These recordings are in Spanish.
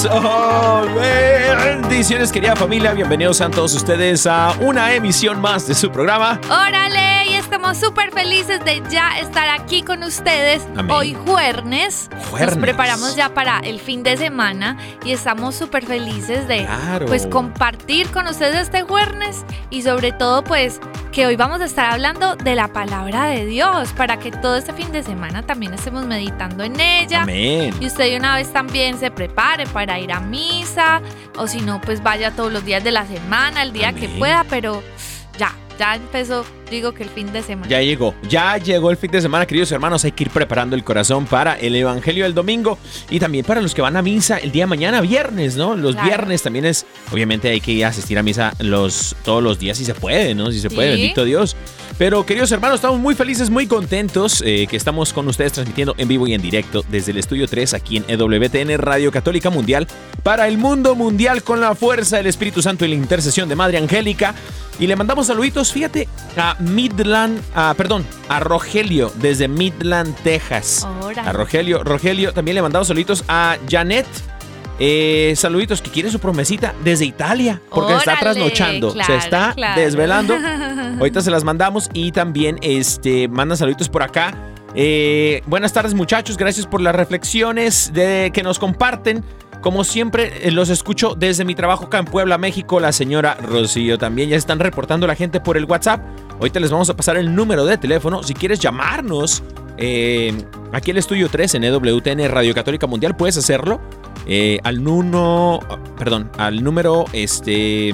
Eso, bendiciones querida familia, bienvenidos sean todos ustedes a una emisión más de su programa. Órale, y estamos súper felices de ya estar aquí con ustedes Amén. hoy jueves. Juernes. Nos preparamos ya para el fin de semana y estamos súper felices de Claro. pues compartir con ustedes este jueves y sobre todo pues que hoy vamos a estar hablando de la palabra de Dios para que todo este fin de semana también estemos meditando en ella. Amén. Y usted de una vez también se prepare para ir a misa, o si no, pues vaya todos los días de la semana, el día que pueda, pero ya, ya empezó, digo que el fin de semana. Ya llegó, ya llegó el fin de semana, queridos hermanos. Hay que ir preparando el corazón para el Evangelio del domingo y también para los que van a misa el día de mañana, viernes, ¿no? Los Claro. viernes también es, obviamente hay que ir a asistir a misa los, todos los días si se puede, ¿no? Si se puede, Sí. bendito Dios. Pero queridos hermanos, estamos muy felices, muy contentos eh, que estamos con ustedes transmitiendo en vivo y en directo desde el estudio 3 aquí en EWTN Radio Católica Mundial para el mundo mundial con la fuerza del Espíritu Santo y la intercesión de Madre Angélica. Y le mandamos saluditos, fíjate, a Midland, a, perdón, a Rogelio desde Midland, Texas. Órale. A Rogelio, Rogelio, también le mandamos saluditos a Janet. eh, saluditos que quiere su promesita desde Italia, porque está trasnochando, se está claro. desvelando. Ahorita se las mandamos y también este, mandan saluditos por acá. Eh, buenas tardes muchachos, gracias por las reflexiones de, que nos comparten. Como siempre, eh, los escucho desde mi trabajo acá en Puebla, México. La señora Rocío también ya están reportando la gente por el WhatsApp. Ahorita les vamos a pasar el número de teléfono. Si quieres llamarnos eh, aquí el estudio 3 en EWTN Radio Católica Mundial, puedes hacerlo eh, al nuno, perdón, al número este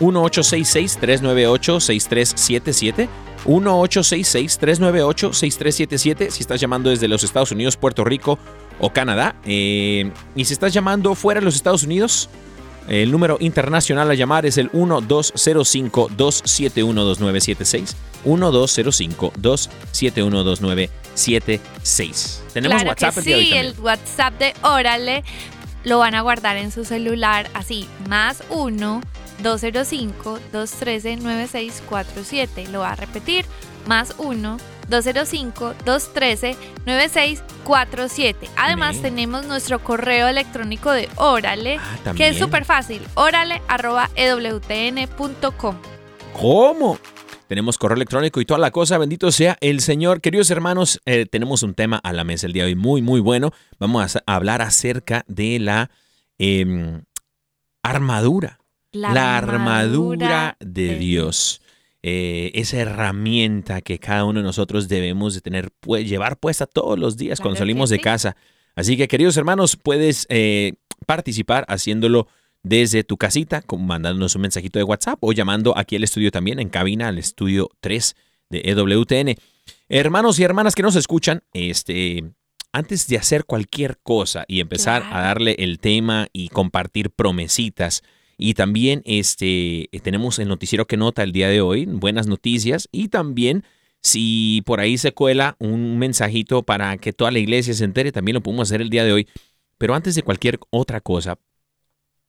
1866-398-6377. 1866-398-6377 si estás llamando desde los Estados Unidos, Puerto Rico o Canadá. Eh, y si estás llamando fuera de los Estados Unidos, el número internacional a llamar es el 1205-271-2976. 1205-271-2976. Tenemos Claro WhatsApp que el día de hoy sí, el WhatsApp de Órale lo van a guardar en su celular así, más 1 205 213 9647. Lo va a repetir, más 1 205 213 9647. Además tenemos nuestro correo electrónico de Órale, Ah, que es súper fácil, órale arroba E ewtn.com. ¿Cómo? Tenemos correo electrónico y toda la cosa. Bendito sea el Señor. Queridos hermanos, eh, tenemos un tema a la mesa el día de hoy muy, muy bueno. Vamos a hablar acerca de la em, armadura. La, armadura de Dios. Eh, esa herramienta que cada uno de nosotros debemos de tener, pu- llevar puesta todos los días cuando salimos de casa. Así que, queridos hermanos, puedes eh, participar haciéndolo desde tu casita, mandándonos un mensajito de WhatsApp o llamando aquí al estudio también, en cabina, al estudio 3 de EWTN. Hermanos y hermanas que nos escuchan, este, antes de hacer cualquier cosa y empezar Claro. a darle el tema y compartir promesitas, y también este, tenemos el noticiero que nota el día de hoy, buenas noticias, y también si por ahí se cuela un mensajito para que toda la iglesia se entere, también lo podemos hacer el día de hoy. Pero antes de cualquier otra cosa,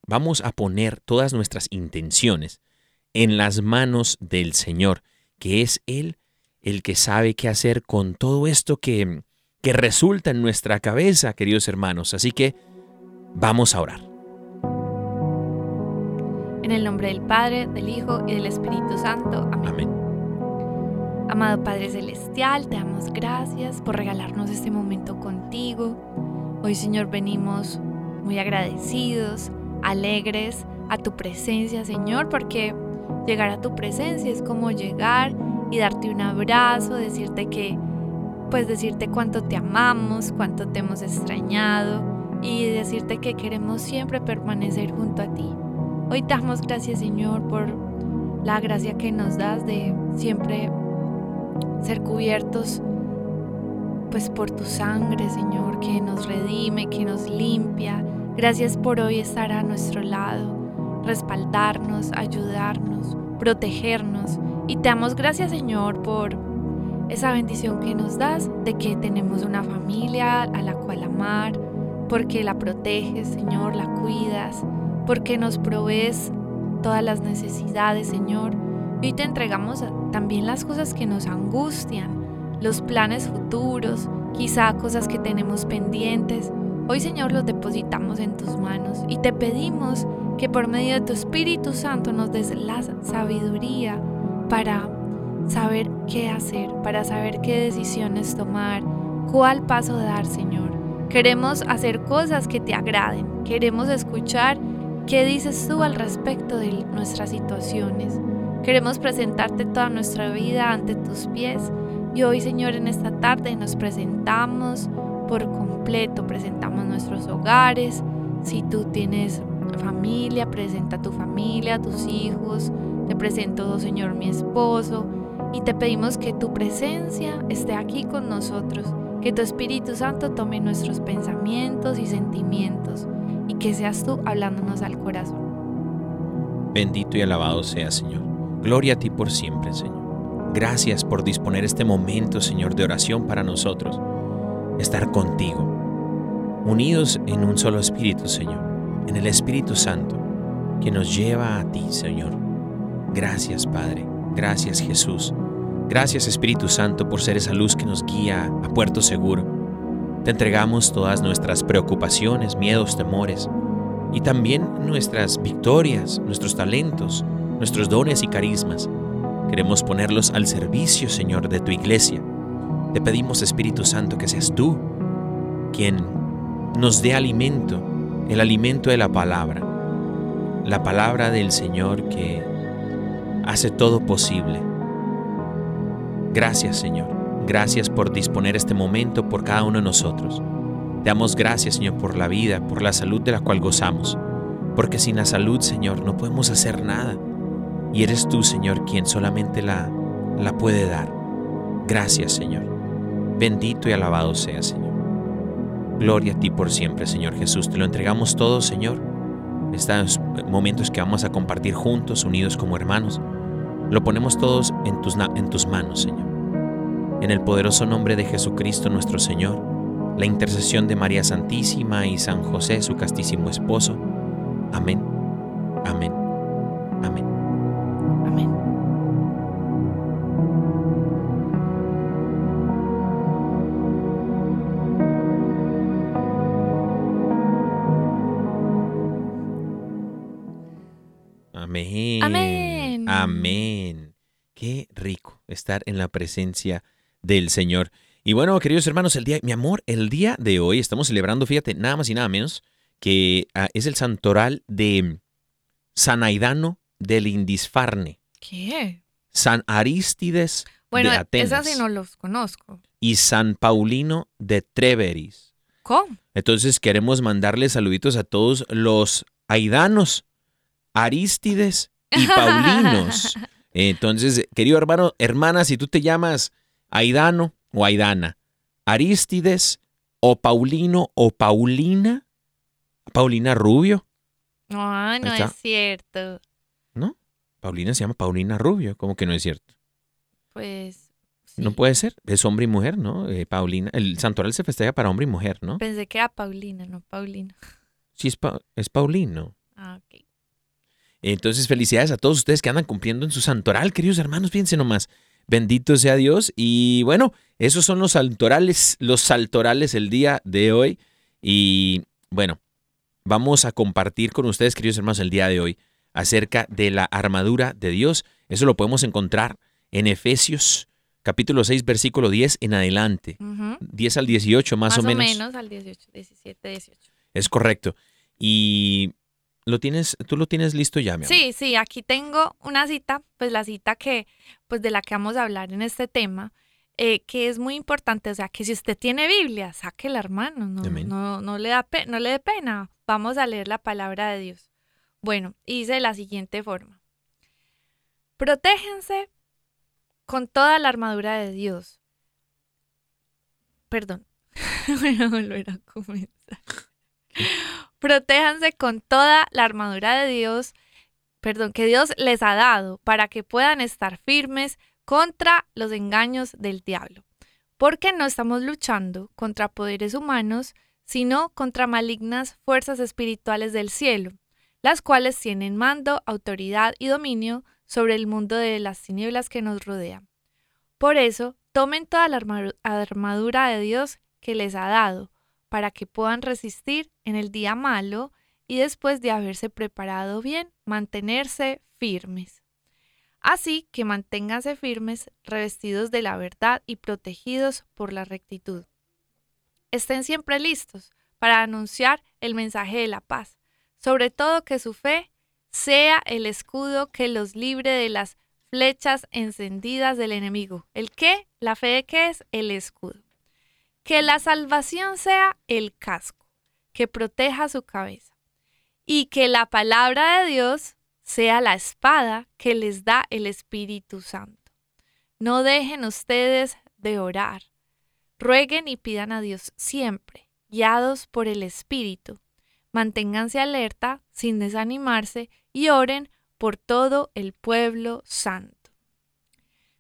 vamos a poner todas nuestras intenciones en las manos del Señor, que es Él el que sabe qué hacer con todo esto que, que resulta en nuestra cabeza, queridos hermanos. Así que vamos a orar. En el nombre del Padre, del Hijo y del Espíritu Santo. Amén. Amén. Amado Padre Celestial, te damos gracias por regalarnos este momento contigo. Hoy, Señor, venimos muy agradecidos, alegres a tu presencia, Señor, porque llegar a tu presencia es como llegar y darte un abrazo, decirte que, pues decirte cuánto te amamos, cuánto te hemos extrañado y decirte que queremos siempre permanecer junto a ti. Hoy te damos gracias, Señor, por la gracia que nos das de siempre ser cubiertos pues por tu sangre, Señor, que nos redime, que nos limpia. Gracias por hoy estar a nuestro lado, respaldarnos, ayudarnos, protegernos. Y te damos gracias, Señor, por esa bendición que nos das de que tenemos una familia a la cual amar, porque la proteges, Señor, la cuidas, porque nos provees todas las necesidades, Señor. Hoy te entregamos también las cosas que nos angustian, los planes futuros, quizá cosas que tenemos pendientes. Hoy, Señor, los depositamos en tus manos y te pedimos que por medio de tu Espíritu Santo nos des la sabiduría para saber qué hacer, para saber qué decisiones tomar, cuál paso dar, Señor. Queremos hacer cosas que te agraden, queremos escuchar qué dices tú al respecto de nuestras situaciones. Queremos presentarte toda nuestra vida ante tus pies y hoy, Señor, en esta tarde nos presentamos por completo, presentamos nuestros hogares. Si tú tienes familia, presenta tu familia, tus hijos. Te presento, Señor, mi esposo. Y te pedimos que tu presencia esté aquí con nosotros, que tu Espíritu Santo tome nuestros pensamientos y sentimientos y que seas tú hablándonos al corazón. Bendito y alabado sea, Señor. Gloria a ti por siempre, Señor. Gracias por disponer este momento, Señor, de oración para nosotros. Estar contigo, unidos en un solo espíritu, Señor, en el Espíritu Santo, que nos lleva a ti, Señor. Gracias, Padre. Gracias, Jesús. Gracias, Espíritu Santo, por ser esa luz que nos guía a puerto seguro. Te entregamos todas nuestras preocupaciones, miedos, temores y también nuestras victorias, nuestros talentos, nuestros dones y carismas. Queremos ponerlos al servicio, Señor, de tu iglesia. Te pedimos, Espíritu Santo, que seas tú quien nos dé alimento, el alimento de la palabra, la palabra del Señor que hace todo posible. Gracias, Señor. Gracias por disponer este momento por cada uno de nosotros. Te damos gracias, Señor, por la vida, por la salud de la cual gozamos. Porque sin la salud, Señor, no podemos hacer nada. Y eres tú, Señor, quien solamente la, la puede dar. Gracias, Señor. Bendito y alabado sea, Señor. Gloria a ti por siempre, Señor Jesús. Te lo entregamos todo, Señor. Estos momentos que vamos a compartir juntos, unidos como hermanos, lo ponemos todos en tus, en tus manos, Señor. En el poderoso nombre de Jesucristo nuestro Señor, la intercesión de María Santísima y San José, su castísimo esposo. Amén. Amén. Amén. Amén. Amén. Amén. Amén. Qué rico estar en la presencia del Señor. Y bueno, queridos hermanos, el día, mi amor, el día de hoy estamos celebrando, fíjate, nada más y nada menos, que ah, es el santoral de San Aidano del Indisfarne, ¿Qué? San Arístides Bueno, de Atenas esas sí no los conozco. y San Paulino de Treveris. ¿Cómo? Entonces queremos mandarle saluditos a todos los aidanos, Arístides y Paulinos. Entonces, querido hermano, hermana, si tú te llamas Aidano o Aidana, Arístides o Paulino o Paulina, Paulina Rubio, No, no es cierto. ¿no? Paulina se llama Paulina Rubio, como que no es cierto. Pues. sí. No puede ser, es hombre y mujer, ¿no? Eh, Paulina, el santoral se festeja para hombre y mujer, ¿no? Pensé que era Paulina, no Paulino. Sí, es, Pa- es Paulino. Ah, ok. Entonces, felicidades a todos ustedes que andan cumpliendo en su santoral, queridos hermanos, fíjense nomás. Bendito sea Dios. Y bueno, esos son los saltorales, los saltorales el día de hoy. Y bueno, vamos a compartir con ustedes, queridos hermanos, el día de hoy acerca de la armadura de Dios. Eso lo podemos encontrar en Efesios capítulo 6, versículo 10 en adelante. Ujú. 10 al 18 más, Más o menos. al 18, 17, 18. Es correcto. Y lo tienes, tú lo tienes listo ya, mi amor. Sí, sí, aquí tengo una cita, pues la cita que, pues de la que vamos a hablar en este tema, eh, que es muy importante, o sea, que si usted tiene Biblia, sáquela, hermano, no, no, no, le da pe- no le dé pena, vamos a leer la palabra de Dios. Bueno, dice de la siguiente forma, protéjense con toda la armadura de Dios. Perdón, voy a volver a comenzar. Protéjanse con toda la armadura de Dios, perdón, que Dios les ha dado para que puedan estar firmes contra los engaños del diablo. Porque no estamos luchando contra poderes humanos, sino contra malignas fuerzas espirituales del cielo, las cuales tienen mando, autoridad y dominio sobre el mundo de las tinieblas que nos rodea. Por eso, tomen toda la arma- armadura de Dios que les ha dado, para que puedan resistir en el día malo y después de haberse preparado bien, mantenerse firmes. Así que manténganse firmes, revestidos de la verdad y protegidos por la rectitud. Estén siempre listos para anunciar el mensaje de la paz, sobre todo que su fe sea el escudo que los libre de las flechas encendidas del enemigo. ¿El qué? La fe de qué es el escudo. Que la salvación sea el casco, que proteja su cabeza. Y que la palabra de Dios sea la espada que les da el Espíritu Santo. No dejen ustedes de orar. Rueguen y pidan a Dios siempre, guiados por el Espíritu. Manténganse alerta sin desanimarse y oren por todo el pueblo santo.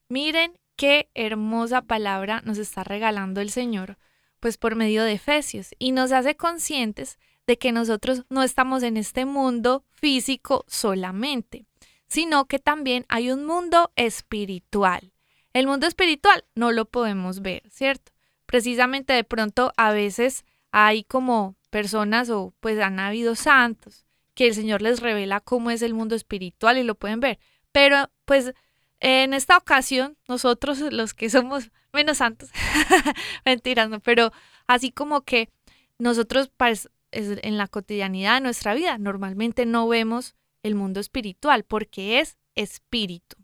Miren qué hermosa palabra nos está regalando el Señor, pues por medio de Efesios, y nos hace conscientes de que nosotros no estamos en este mundo físico solamente, sino que también hay un mundo espiritual. El mundo espiritual no lo podemos ver, ¿cierto? Precisamente de pronto a veces hay como personas o pues han habido santos que el Señor les revela cómo es el mundo espiritual y lo pueden ver. Pero pues en esta ocasión nosotros los que somos menos santos, mentiras, no, pero así como que nosotros pues, es- en la cotidianidad de nuestra vida normalmente no vemos el mundo espiritual porque es espíritu.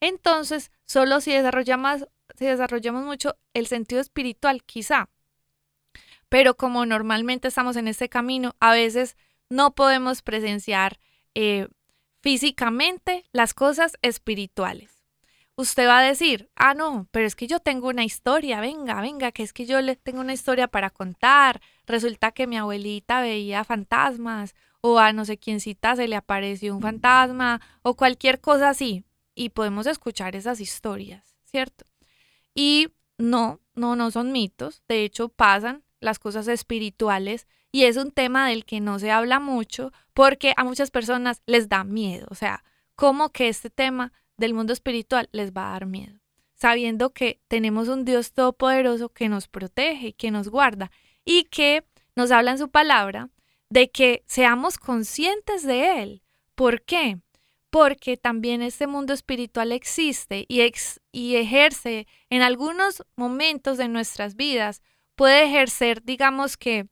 Entonces, solo si desarrollamos, si desarrollamos mucho el sentido espiritual, quizá. Pero como normalmente estamos en este camino, a veces no podemos presenciar eh, físicamente las cosas espirituales. Usted va a decir, ah, no, pero es que yo tengo una historia, venga, venga, que es que yo le tengo una historia para contar. Resulta que mi abuelita veía fantasmas, o a no sé quiéncita se le apareció un fantasma, o cualquier cosa así. Y podemos escuchar esas historias, ¿cierto? Y no, no, no son mitos, de hecho pasan las cosas espirituales y es un tema del que no se habla mucho porque a muchas personas les da miedo, o sea, como que este tema del mundo espiritual les va a dar miedo, sabiendo que tenemos un Dios todopoderoso que nos protege, que nos guarda y que nos habla en su palabra de que seamos conscientes de Él. ¿Por qué? Porque también este mundo espiritual existe y, ex- y ejerce en algunos momentos de nuestras vidas, puede ejercer, digamos que,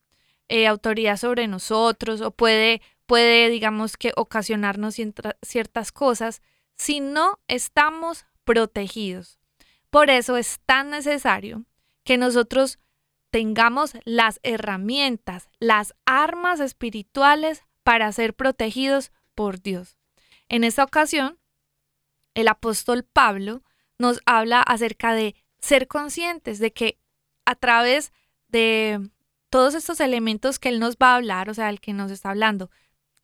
eh, autoridad sobre nosotros o puede, puede, digamos que, ocasionarnos ciertas cosas si no estamos protegidos. Por eso es tan necesario que nosotros tengamos las herramientas, las armas espirituales para ser protegidos por Dios. En esta ocasión, el apóstol Pablo nos habla acerca de ser conscientes de que a través de todos estos elementos que él nos va a hablar, o sea, el que nos está hablando,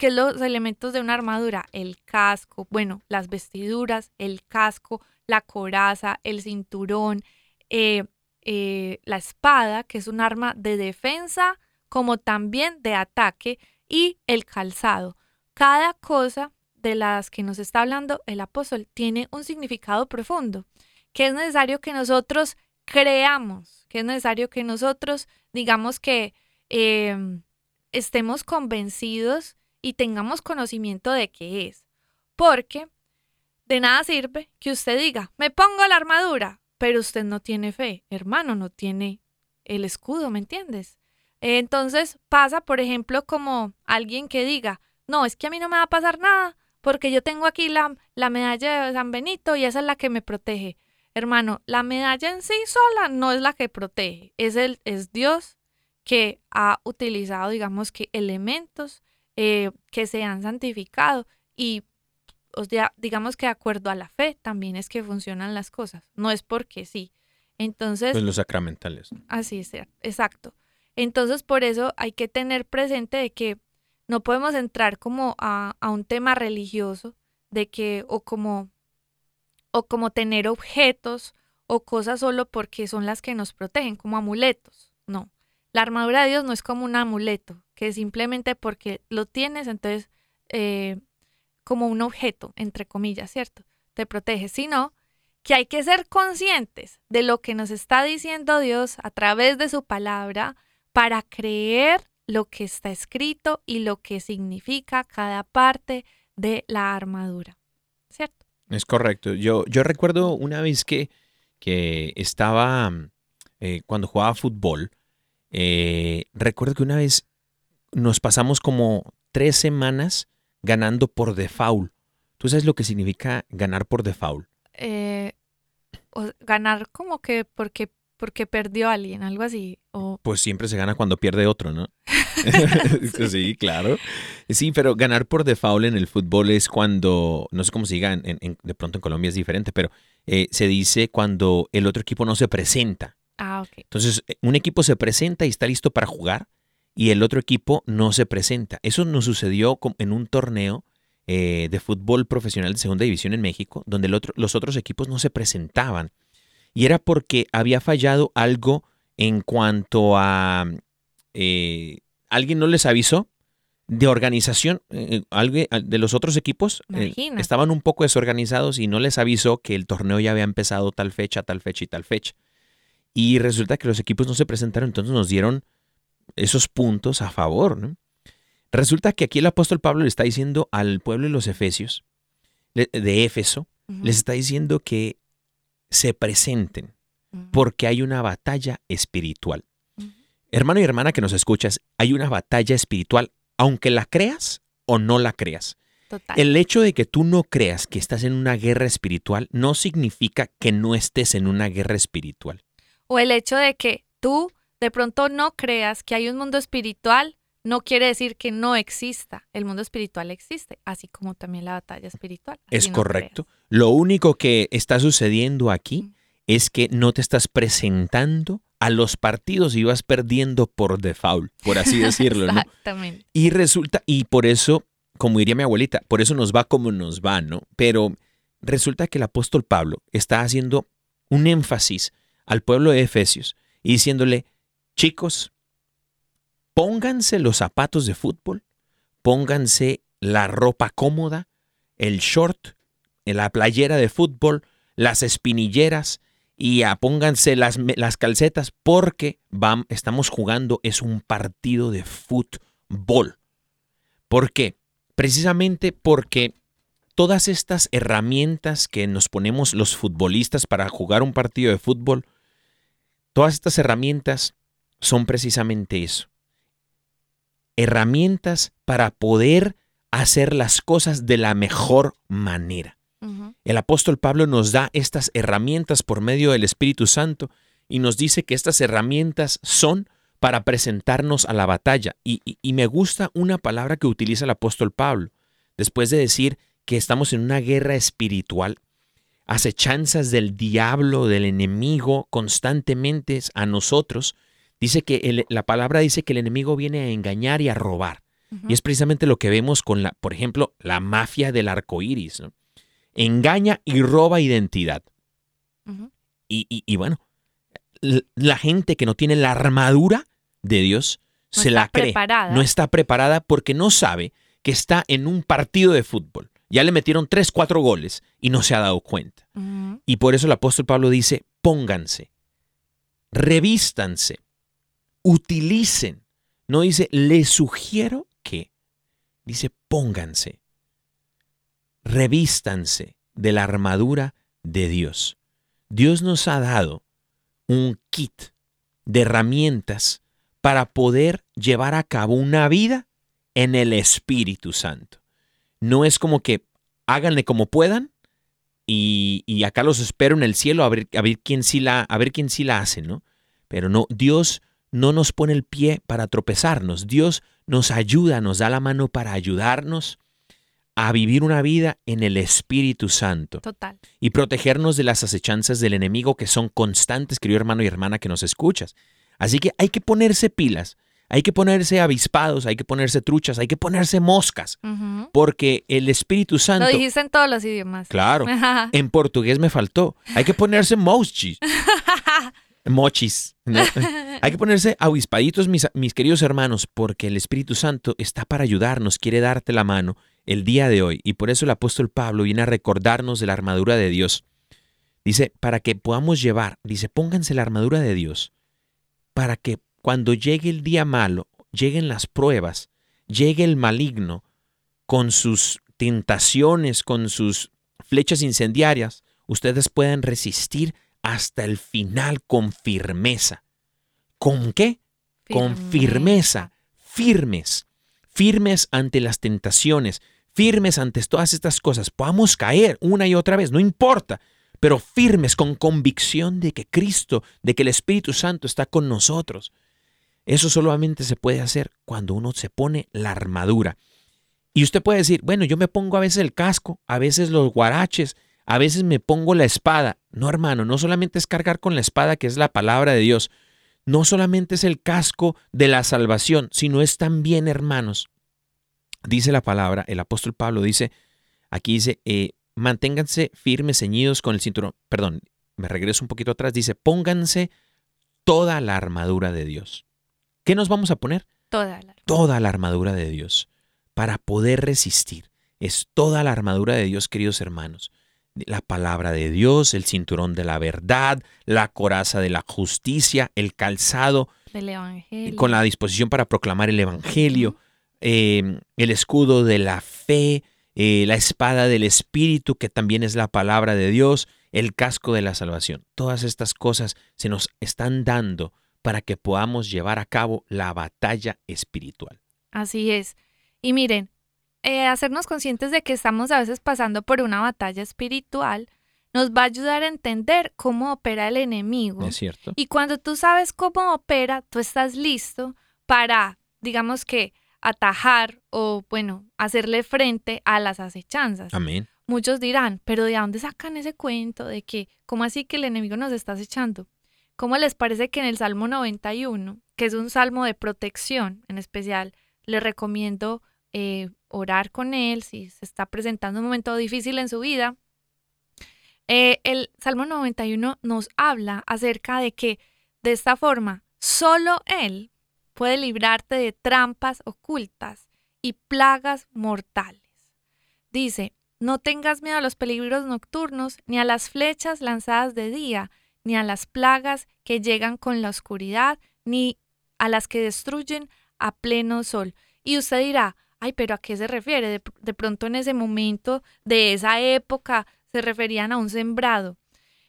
que los elementos de una armadura, el casco, bueno, las vestiduras, el casco, la coraza, el cinturón, eh, eh, la espada, que es un arma de defensa, como también de ataque, y el calzado. Cada cosa de las que nos está hablando el apóstol tiene un significado profundo, que es necesario que nosotros creamos, que es necesario que nosotros digamos que em, estemos convencidos y tengamos conocimiento de qué es. Porque de nada sirve que usted diga, me pongo la armadura, pero usted no tiene fe, hermano, no tiene el escudo, ¿me entiendes? Entonces pasa, por ejemplo, como alguien que diga, no, es que a mí no me va a pasar nada, porque yo tengo aquí la, la medalla de San Benito y esa es la que me protege. Hermano, la medalla en sí sola no es la que protege, es, el, es Dios que ha utilizado, digamos que, elementos eh, que se han santificado y, o sea, digamos que de acuerdo a la fe también es que funcionan las cosas, no es porque sí. Entonces... Pues los sacramentales. Así es, exacto. Entonces, por eso hay que tener presente de que no podemos entrar como a, a un tema religioso, de que, o como o como tener objetos o cosas solo porque son las que nos protegen, como amuletos. No, la armadura de Dios no es como un amuleto, que simplemente porque lo tienes, entonces, eh, como un objeto, entre comillas, ¿cierto? Te protege, sino que hay que ser conscientes de lo que nos está diciendo Dios a través de su palabra para creer lo que está escrito y lo que significa cada parte de la armadura, ¿cierto? Es correcto. Yo, yo recuerdo una vez que, que estaba, eh, cuando jugaba fútbol, eh, recuerdo que una vez nos pasamos como tres semanas ganando por default. ¿Tú sabes lo que significa ganar por default? Eh, o ganar como que porque porque perdió a alguien, algo así. O... Pues siempre se gana cuando pierde otro, ¿no? sí, claro. Sí, pero ganar por default en el fútbol es cuando, no sé cómo se diga, de pronto en Colombia es diferente, pero eh, se dice cuando el otro equipo no se presenta. Ah, ok. Entonces, eh, un equipo se presenta y está listo para jugar y el otro equipo no se presenta. Eso nos sucedió en un torneo eh, de fútbol profesional de segunda división en México, donde los otros equipos no se presentaban. Y era porque había fallado algo en cuanto a alguien no les avisó de organización, eh, alguien de los otros equipos eh, estaban un poco desorganizados y no les avisó que el torneo ya había empezado tal fecha, tal fecha y tal fecha. Y resulta que los equipos no se presentaron, entonces nos dieron esos puntos a favor. ¿no? Resulta que aquí el apóstol Pablo le está diciendo al pueblo de los Efesios, de Éfeso, les está diciendo que se presenten porque hay una batalla espiritual. Hermano y hermana que nos escuchas, hay una batalla espiritual, aunque la creas o no la creas. El hecho de que tú no creas que estás en una guerra espiritual no significa que no estés en una guerra espiritual. O el hecho de que tú de pronto no creas que hay un mundo espiritual no quiere decir que no exista. El mundo espiritual existe, así como también la batalla espiritual. Es correcto. Lo único que está sucediendo aquí es que no te estás presentando a los partidos y vas perdiendo por default, por así decirlo. Exactamente. Y resulta, y por eso, como diría mi abuelita, por eso nos va como nos va, ¿no? Pero resulta que el apóstol Pablo está haciendo un énfasis al pueblo de Efesios y diciéndole, chicos, pónganse los zapatos de fútbol, pónganse la ropa cómoda, el short, la playera de fútbol, las espinilleras, y apónganse las, las calcetas porque van, estamos jugando, es un partido de fútbol. ¿Por qué? Precisamente porque todas estas herramientas que nos ponemos los futbolistas para jugar un partido de fútbol, todas estas herramientas son precisamente eso. Herramientas para poder hacer las cosas de la mejor manera. El apóstol Pablo nos da estas herramientas por medio del Espíritu Santo y nos dice que estas herramientas son para presentarnos a la batalla. Y, me gusta una palabra que utiliza el apóstol Pablo, después de decir que estamos en una guerra espiritual, acechanzas del diablo, del enemigo constantemente a nosotros. Dice que la palabra dice que el enemigo viene a engañar y a robar. Y es precisamente lo que vemos con la, por ejemplo, la mafia del arco iris. ¿no? engaña y roba identidad. y, bueno, la gente que no tiene la armadura de Dios se la cree. No está preparada porque no sabe que está en un partido de fútbol, Ya le metieron tres, cuatro goles y no se ha dado cuenta. Y por eso el apóstol Pablo dice, pónganse, revístanse, utilicen. No dice, les sugiero que. Dice, pónganse, revístanse de la armadura de Dios. Dios nos ha dado un kit de herramientas para poder llevar a cabo una vida en el Espíritu Santo. No es como que háganle como puedan y, y acá los espero en el cielo a ver, a ver quién sí la, a ver quién sí la hace, ¿no? Pero no, Dios no nos pone el pie para tropezarnos. Dios nos ayuda, nos da la mano para ayudarnos a vivir una vida en el Espíritu Santo Total. y protegernos de las acechanzas del enemigo que son constantes, querido hermano y hermana que nos escuchas. Así que hay que ponerse pilas, hay que ponerse avispados, hay que ponerse truchas, hay que ponerse moscas, porque el Espíritu Lo Santo... dijiste en todos los idiomas. Claro, en portugués me faltó. Hay que ponerse mochis. Mochis. ¿no? Hay que ponerse avispaditos, mis, mis queridos hermanos, porque el Espíritu Santo está para ayudarnos, quiere darte la mano el día de hoy. Y por eso el apóstol Pablo viene a recordarnos de la armadura de Dios. Dice, para que podamos llevar, dice, pónganse la armadura de Dios, para que cuando llegue el día malo, lleguen las pruebas, llegue el maligno con sus tentaciones, con sus flechas incendiarias, ustedes puedan resistir hasta el final con firmeza. ¿Con qué? Con firmeza, firmes, firmes ante las tentaciones, firmes ante todas estas cosas. Podamos caer una y otra vez, no importa, pero firmes con convicción de que Cristo, de que el Espíritu Santo está con nosotros. Eso solamente se puede hacer cuando uno se pone la armadura. Y usted puede decir, bueno, yo me pongo a veces el casco, a veces los guaraches, a veces me pongo la espada. No, hermano, no solamente es cargar con la espada, que es la palabra de Dios. No solamente es el casco de la salvación, sino es también, hermanos, dice la palabra, el apóstol Pablo dice, aquí dice, eh, manténganse firmes, ceñidos con el cinturón. Perdón, me regreso un poquito atrás, dice, pónganse toda la armadura de Dios. ¿Qué nos vamos a poner? Toda la. toda la armadura de Dios para poder resistir. Es toda la armadura de Dios, queridos hermanos. La palabra de Dios, el cinturón de la verdad, la coraza de la justicia, el calzado Del Evangelio. con la disposición para proclamar el Evangelio, eh, el escudo de la fe, eh, la espada del Espíritu, que también es la palabra de Dios, el casco de la salvación. Todas estas cosas se nos están dando para que podamos llevar a cabo la batalla espiritual. Así es. Y miren, eh, hacernos conscientes de que estamos a veces pasando por una batalla espiritual nos va a ayudar a entender cómo opera el enemigo. ¿Es cierto? Y cuando tú sabes cómo opera, tú estás listo para, digamos que, atajar o, bueno, hacerle frente a las acechanzas. Amén. Muchos dirán, pero ¿de dónde sacan ese cuento de que, cómo así que el enemigo nos está acechando? ¿Cómo les parece que en el Salmo 91, que es un salmo de protección en especial, les recomiendo eh, orar con él si se está presentando un momento difícil en su vida? Eh, el Salmo 91 nos habla acerca de que de esta forma solo Él puede librarte de trampas ocultas y plagas mortales. Dice, no tengas miedo a los peligros nocturnos, ni a las flechas lanzadas de día, ni a las plagas que llegan con la oscuridad, ni a las que destruyen a pleno sol. Y usted dirá, ay, pero ¿a qué se refiere? De, de pronto en ese momento, de esa época, se referían a un sembrado.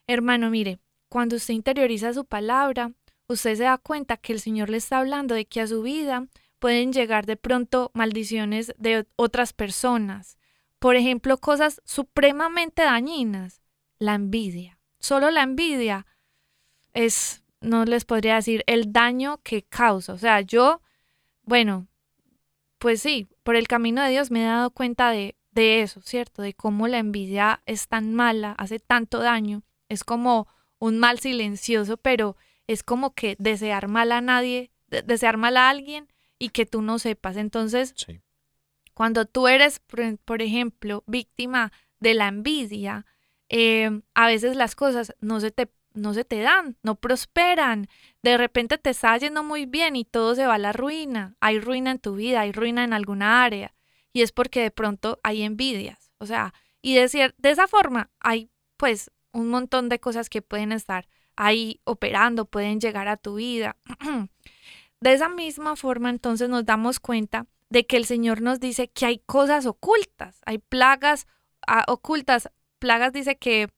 Hermano, mire, cuando usted interioriza su palabra, usted se da cuenta que el Señor le está hablando de que a su vida pueden llegar de pronto maldiciones de otras personas. Por ejemplo, cosas supremamente dañinas. La envidia. Solo la envidia es, no les podría decir, el daño que causa. O sea, yo, bueno, pues sí, por el camino de Dios me he dado cuenta de, de eso, ¿cierto? De cómo la envidia es tan mala, hace tanto daño. Es como un mal silencioso, pero es como que desear mal a nadie, de- desear mal a alguien y que tú no sepas. Entonces, Sí. cuando tú eres, por, por ejemplo, víctima de la envidia, eh, a veces las cosas no se te no se te dan, no prosperan. De repente te está yendo muy bien y todo se va a la ruina. Hay ruina en tu vida, hay ruina en alguna área. Y es porque de pronto hay envidias. O sea, y de, de esa forma hay pues un montón de cosas que pueden estar ahí operando, pueden llegar a tu vida. De esa misma forma, entonces nos damos cuenta de que el Señor nos dice que hay cosas ocultas, hay plagas ah, ocultas. Plagas dice que,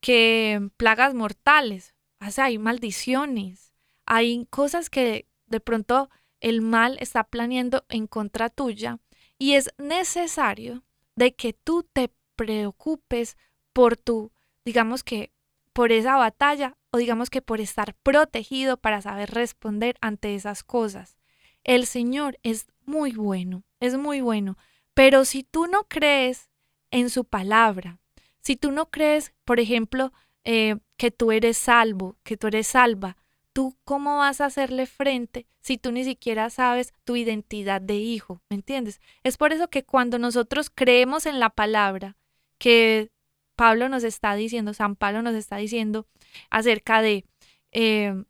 que plagas mortales, o hay maldiciones, hay cosas que de pronto el mal está planeando en contra tuya y es necesario de que tú te preocupes por tu, digamos que, por esa batalla o digamos que por estar protegido para saber responder ante esas cosas. El Señor es muy bueno, es muy bueno, pero si tú no crees en su palabra, si tú no crees, por ejemplo, eh, que tú eres salvo, que tú eres salva, ¿tú cómo vas a hacerle frente si tú ni siquiera sabes tu identidad de hijo? ¿Me entiendes? Es por eso que cuando nosotros creemos en la palabra que Pablo nos está diciendo, San Pablo nos está diciendo acerca de eh,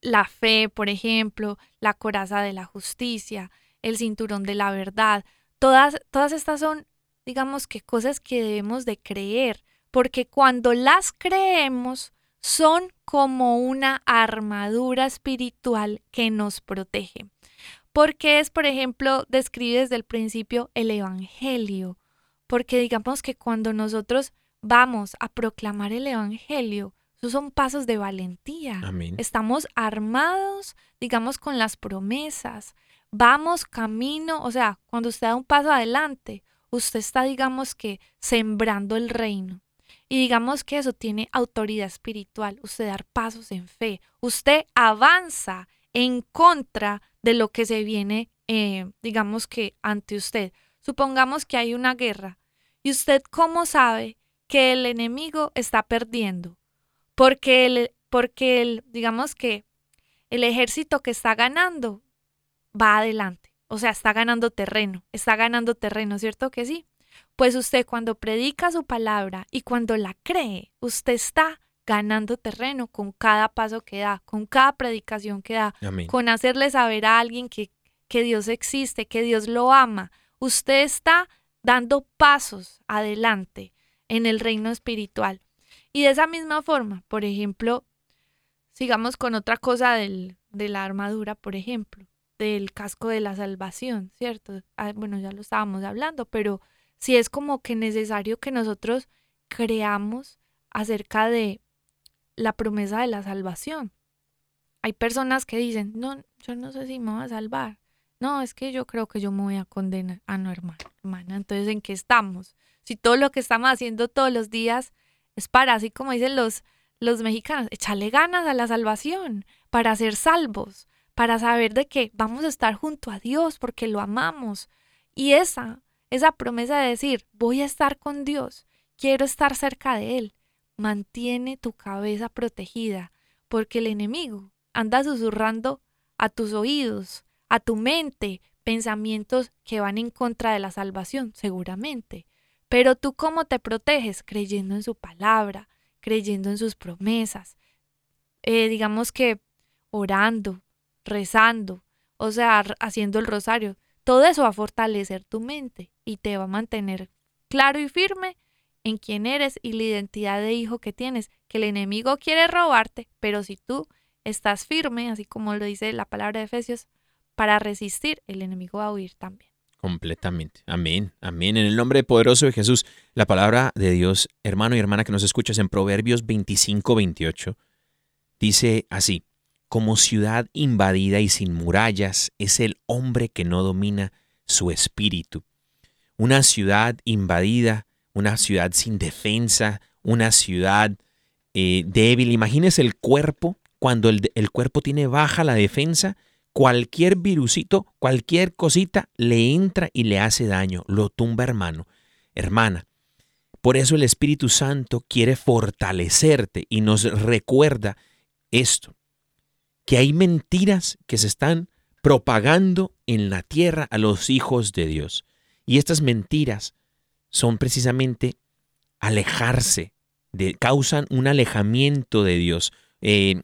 la fe, por ejemplo, la coraza de la justicia, el cinturón de la verdad, todas, todas estas son, digamos que cosas que debemos de creer, porque cuando las creemos, son como una armadura espiritual que nos protege. Porque es, por ejemplo, describe desde el principio el Evangelio. Porque digamos que cuando nosotros vamos a proclamar el Evangelio, esos son pasos de valentía. Amén. Estamos armados, digamos, con las promesas. Vamos camino, o sea, cuando usted da un paso adelante, usted está, digamos que, sembrando el reino. Y digamos que eso tiene autoridad espiritual, usted dar pasos en fe, usted avanza en contra de lo que se viene, eh, digamos que ante usted. Supongamos que hay una guerra y usted cómo sabe que el enemigo está perdiendo, porque el, porque el, digamos que el ejército que está ganando va adelante, o sea, está ganando terreno, está ganando terreno, ¿cierto que sí? Pues usted cuando predica su palabra y cuando la cree, usted está ganando terreno con cada paso que da, con cada predicación que da, Amén. con hacerle saber a alguien que, que Dios existe, que Dios lo ama. Usted está dando pasos adelante en el reino espiritual. Y de esa misma forma, por ejemplo, sigamos con otra cosa del, de la armadura, por ejemplo, del casco de la salvación, ¿cierto? Ah, bueno, ya lo estábamos hablando, pero sí es como que necesario que nosotros creamos acerca de la promesa de la salvación. Hay personas que dicen, no, yo no sé si me voy a salvar. No, es que yo creo que yo me voy a condenar. Ah, no, hermano, hermana. Entonces, ¿en qué estamos? Si todo lo que estamos haciendo todos los días es para, así como dicen los, los mexicanos, echarle ganas a la salvación, para ser salvos, para saber de que vamos a estar junto a Dios porque lo amamos. Y esa, esa promesa de decir, voy a estar con Dios, quiero estar cerca de Él, mantiene tu cabeza protegida, porque el enemigo anda susurrando a tus oídos, a tu mente, pensamientos que van en contra de la salvación, seguramente. Pero tú cómo te proteges? Creyendo en su palabra, creyendo en sus promesas, eh, digamos que orando, rezando, o sea, haciendo el rosario. Todo eso va a fortalecer tu mente y te va a mantener claro y firme en quién eres y la identidad de hijo que tienes, que el enemigo quiere robarte, pero si tú estás firme, así como lo dice la palabra de Efesios, para resistir, el enemigo va a huir también. Completamente. Amén. Amén. En el nombre poderoso de Jesús, la palabra de Dios, hermano y hermana que nos escuchas en Proverbios 25, 28, dice así, como ciudad invadida y sin murallas es el hombre que no domina su espíritu. Una ciudad invadida, una ciudad sin defensa, una ciudad eh, débil. Imagínese el cuerpo, cuando el, el cuerpo tiene baja la defensa, cualquier virusito, cualquier cosita le entra y le hace daño, lo tumba hermano, hermana. Por eso el Espíritu Santo quiere fortalecerte y nos recuerda esto, que hay mentiras que se están propagando en la tierra a los hijos de Dios. Y estas mentiras son precisamente alejarse, de, causan un alejamiento de Dios. Eh,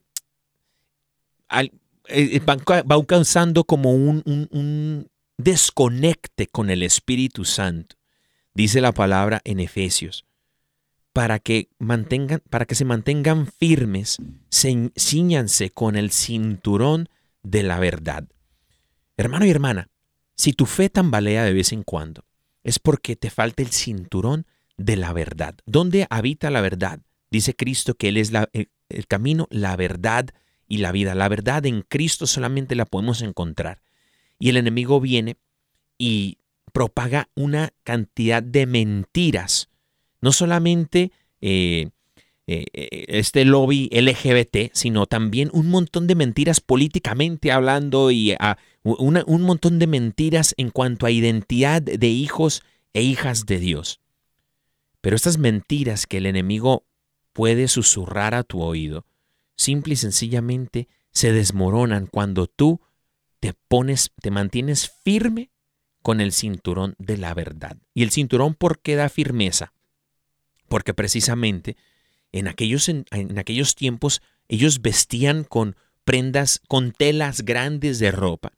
al- eh, van, ca- van causando como un, un- un desconecte con el Espíritu Santo. dice la palabra en Efesios, para que, mantengan, para que se mantengan firmes, se- ciñanse con el cinturón de la verdad. Hermano y hermana, si tu fe tambalea de vez en cuando, es porque te falta el cinturón de la verdad. ¿Dónde habita la verdad? Dice Cristo que Él es la- el, el camino, la verdad y la vida. La verdad en Cristo solamente la podemos encontrar. Y el enemigo viene y propaga una cantidad de mentiras. No solamente eh, eh, eh, este lobby LGBT, sino también un montón de mentiras políticamente hablando y ah, un montón de mentiras en cuanto a identidad de hijos e hijas de Dios. Pero estas mentiras que el enemigo puede susurrar a tu oído, simple y sencillamente se desmoronan cuando tú te pones, te mantienes firme con el cinturón de la verdad. ¿Y el cinturón por qué da firmeza? Porque precisamente en aquellos, en, en aquellos tiempos ellos vestían con prendas, con telas grandes de ropa.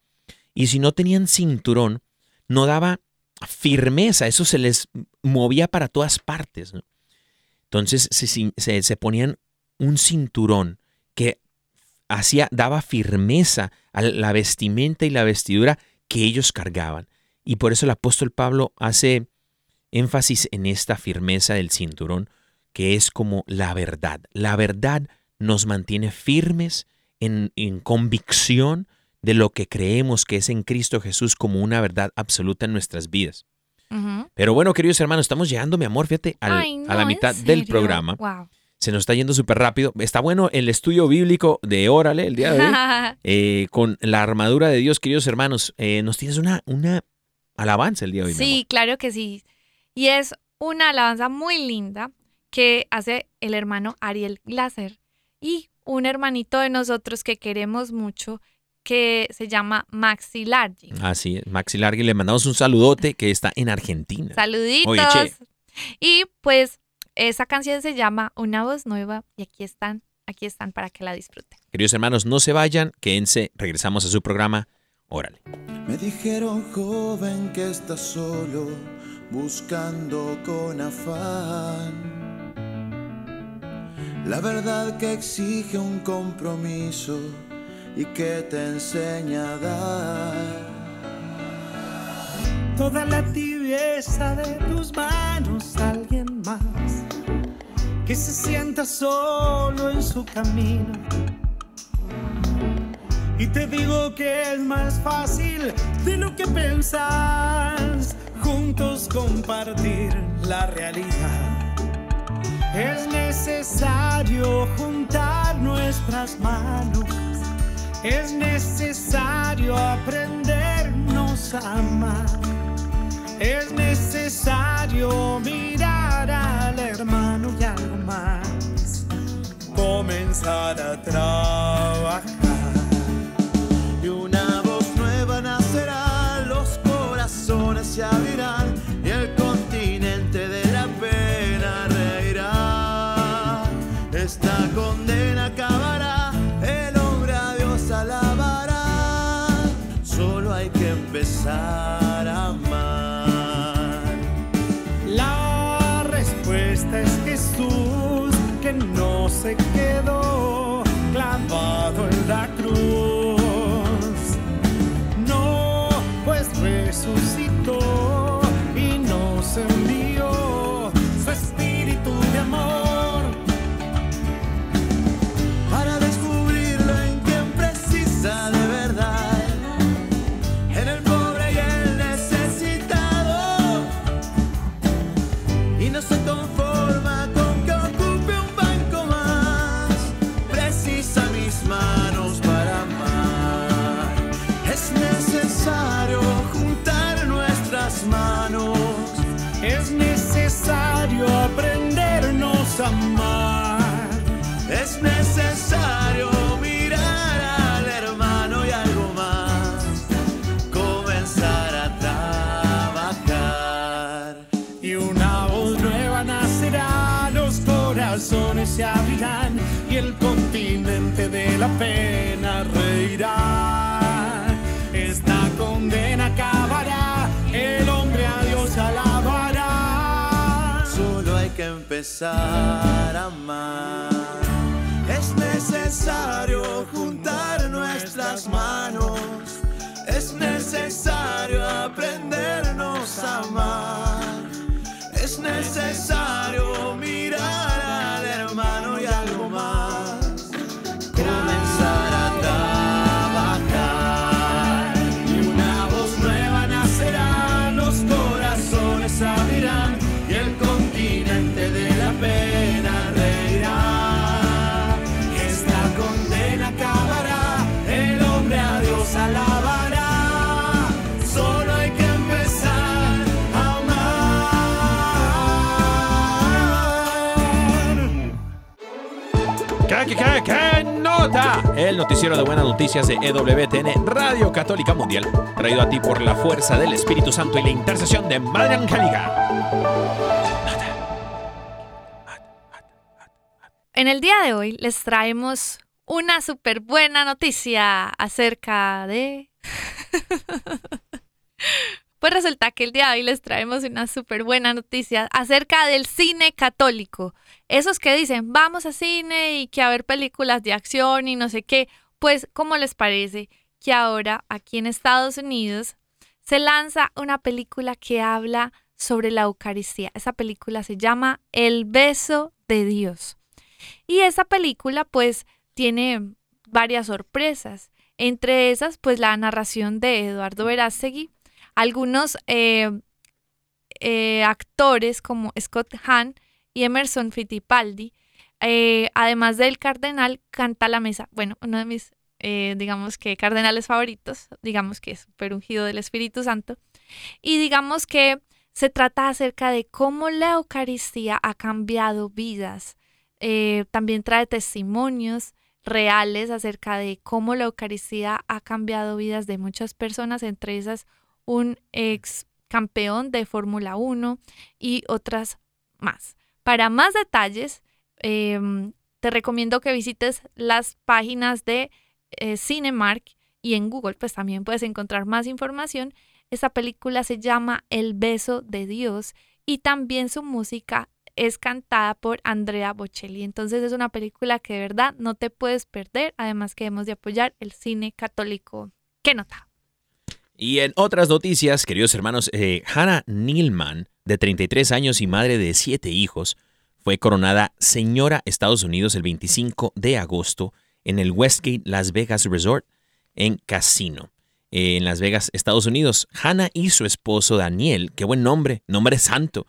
Y si no tenían cinturón, no daba firmeza, eso se les movía para todas partes. Entonces se, se- se ponían un cinturón que hacía, daba firmeza a la vestimenta y la vestidura que ellos cargaban. Y por eso el apóstol Pablo hace énfasis en esta firmeza del cinturón, que es como la verdad. La verdad nos mantiene firmes en, en convicción de lo que creemos que es en Cristo Jesús como una verdad absoluta en nuestras vidas. Pero bueno, queridos hermanos, estamos llegando, mi amor, fíjate, al- Ay, a la no, ¿en mitad del programa. Wow. Se nos está yendo súper rápido. Está bueno el estudio bíblico de Órale el día de hoy. eh, con la armadura de Dios, queridos hermanos. Eh, nos tienes una, una alabanza el día de hoy. mi Sí, claro que sí. Y es una alabanza muy linda que hace el hermano Ariel Glaser y un hermanito de nosotros que queremos mucho que se llama Maxi Largi. Así es. Maxi Largui, le mandamos un saludote que está en Argentina. Saluditos. Oye, che. Y pues esa canción se llama Una voz nueva y aquí están, aquí están para que la disfruten. Queridos hermanos, no se vayan, quédense, regresamos a su programa. Órale. Me dijeron joven que estás solo, buscando con afán. La verdad que exige un compromiso y que te enseña a dar. toda la tibieza de tus manos a alguien más que se sienta solo en su camino. Y te digo que es más fácil de lo que pensás, juntos compartir la realidad. Es necesario juntar nuestras manos, es necesario aprendernos a amar. Es necesario mirar al hermano y algo más. Comenzar a trabajar. Y el continente de la pena reirá. Esta condena acabará, el hombre a Dios alabará. empezar a amar. Es necesario juntar nuestras manos. Es necesario aprendernos a amar. Es necesario mirar hermano y algo más. ¿Qué, qué, qué, nota? El noticiero de buenas noticias de EWTN, Radio Católica Mundial, traído a ti por la fuerza del Espíritu Santo y la intercesión de Madre Angélica. En el día de hoy les traemos una súper buena noticia acerca de... pues resulta que el día de hoy les traemos una súper buena noticia acerca del cine católico. Esos que dicen, vamos a cine y que a ver películas de acción y no sé qué. Pues, ¿cómo les parece que ahora aquí en Estados Unidos se lanza una película que habla sobre la Eucaristía? Esa película se llama El beso de Dios. Y esa película pues tiene varias sorpresas. Entre esas pues la narración de Eduardo Verástegui, algunos eh, eh, actores como Scott Hahn y Emerson Fittipaldi, eh, además del cardenal, canta la mesa. Bueno, uno de mis, eh, digamos que, cardenales favoritos, digamos que es súper ungido del Espíritu Santo. Y digamos que se trata acerca de cómo la Eucaristía ha cambiado vidas. Eh, también trae testimonios reales acerca de cómo la Eucaristía ha cambiado vidas de muchas personas, entre esas un ex campeón de Fórmula 1 y otras más. Para más detalles, em, te recomiendo que visites las páginas de eh, Cinemark y en Google, pues también puedes encontrar más información. Esta película se llama El beso de Dios y también su música es cantada por Andrea Bocelli. Entonces es una película que de verdad no te puedes perder, además que hemos de apoyar el cine católico. ¿Qué nota? Y en otras noticias, queridos hermanos, eh, Hannah Neilman, de 33 años y madre de 7 hijos, fue coronada señora Estados Unidos el 25 de agosto en el Westgate Las Vegas Resort en Casino, eh, en Las Vegas, Estados Unidos. Hannah y su esposo Daniel, qué buen nombre, nombre santo.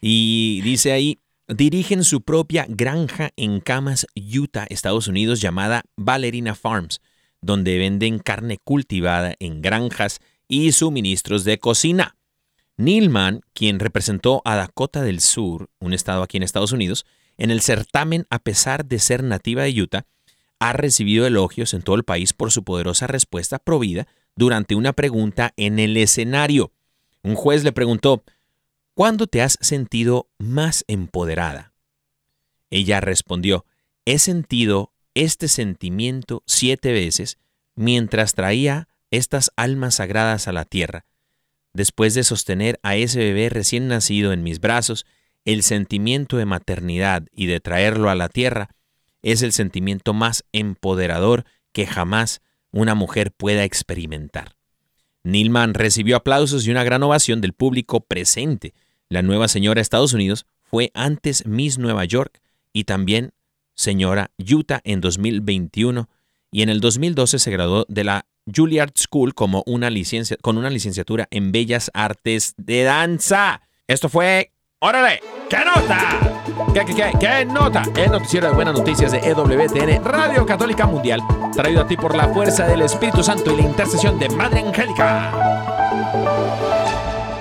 Y dice ahí, dirigen su propia granja en Camas, Utah, Estados Unidos, llamada Ballerina Farms, donde venden carne cultivada en granjas y suministros de cocina. Neilman, quien representó a Dakota del Sur, un estado aquí en Estados Unidos, en el certamen, a pesar de ser nativa de Utah, ha recibido elogios en todo el país por su poderosa respuesta provida durante una pregunta en el escenario. Un juez le preguntó, ¿Cuándo te has sentido más empoderada? Ella respondió, he sentido este sentimiento siete veces mientras traía estas almas sagradas a la tierra. Después de sostener a ese bebé recién nacido en mis brazos, el sentimiento de maternidad y de traerlo a la tierra es el sentimiento más empoderador que jamás una mujer pueda experimentar. Nilman recibió aplausos y una gran ovación del público presente. La nueva señora de Estados Unidos fue antes Miss Nueva York y también señora Utah en 2021 y en el 2012 se graduó de la Juilliard School como una licencia, con una licenciatura en Bellas Artes de Danza. Esto fue... ¡Órale! ¡Qué nota! ¿Qué, qué, qué, qué nota? El noticiero de buenas noticias de EWTN, Radio Católica Mundial, traído a ti por la fuerza del Espíritu Santo y la intercesión de Madre Angélica.